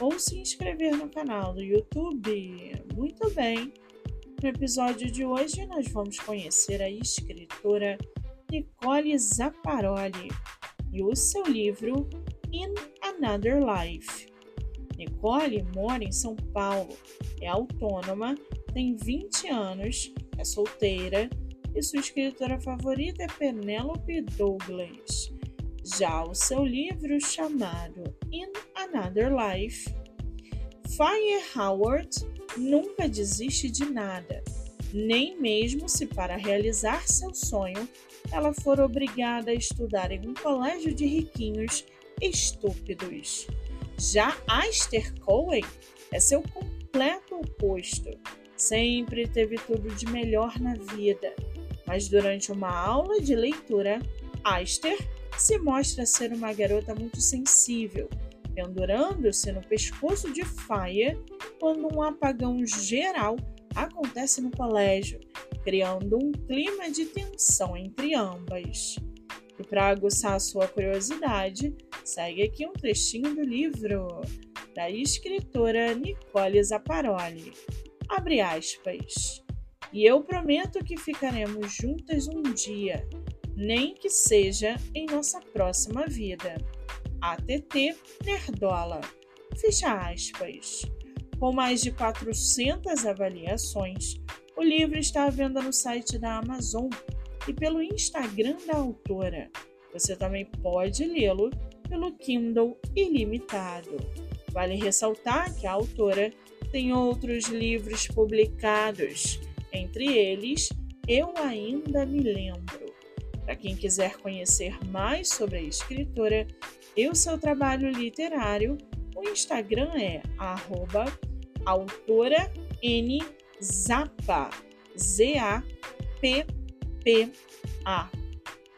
ou se inscrever no canal do YouTube. Muito bem! No episódio de hoje, nós vamos conhecer a escritora Nicole Zapparoli e o seu livro In Another Life. Nicole mora em São Paulo, é autônoma, tem 20 anos, é solteira e sua escritora favorita é Penelope Douglas. Já o seu livro chamado In Another Life, Fire Howard nunca desiste de nada, nem mesmo se para realizar seu sonho ela for obrigada a estudar em um colégio de riquinhos estúpidos. Já Aster Cohen é seu completo oposto. Sempre teve tudo de melhor na vida, mas durante uma aula de leitura, Aster se mostra ser uma garota muito sensível, pendurando-se no pescoço de Faia quando um apagão geral acontece no colégio, criando um clima de tensão entre ambas. E para aguçar sua curiosidade, segue aqui um trechinho do livro da escritora Nicole Zapparoli. Abre aspas. E eu prometo que ficaremos juntas um dia nem que seja em nossa próxima vida. ATT Nerdola. Fecha aspas. Com mais de 400 avaliações, o livro está à venda no site da Amazon e pelo Instagram da autora. Você também pode lê-lo pelo Kindle Ilimitado. Vale ressaltar que a autora tem outros livros publicados, entre eles Eu Ainda Me Lembro. Para quem quiser conhecer mais sobre a escritora e o seu trabalho literário, o Instagram é arroba autora N Zappa, Z-A-P-P-A.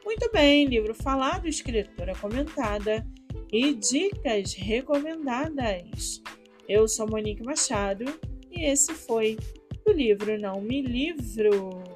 Muito bem, livro falado, escritora comentada e dicas recomendadas. Eu sou Monique Machado e esse foi o livro Não Me Livro.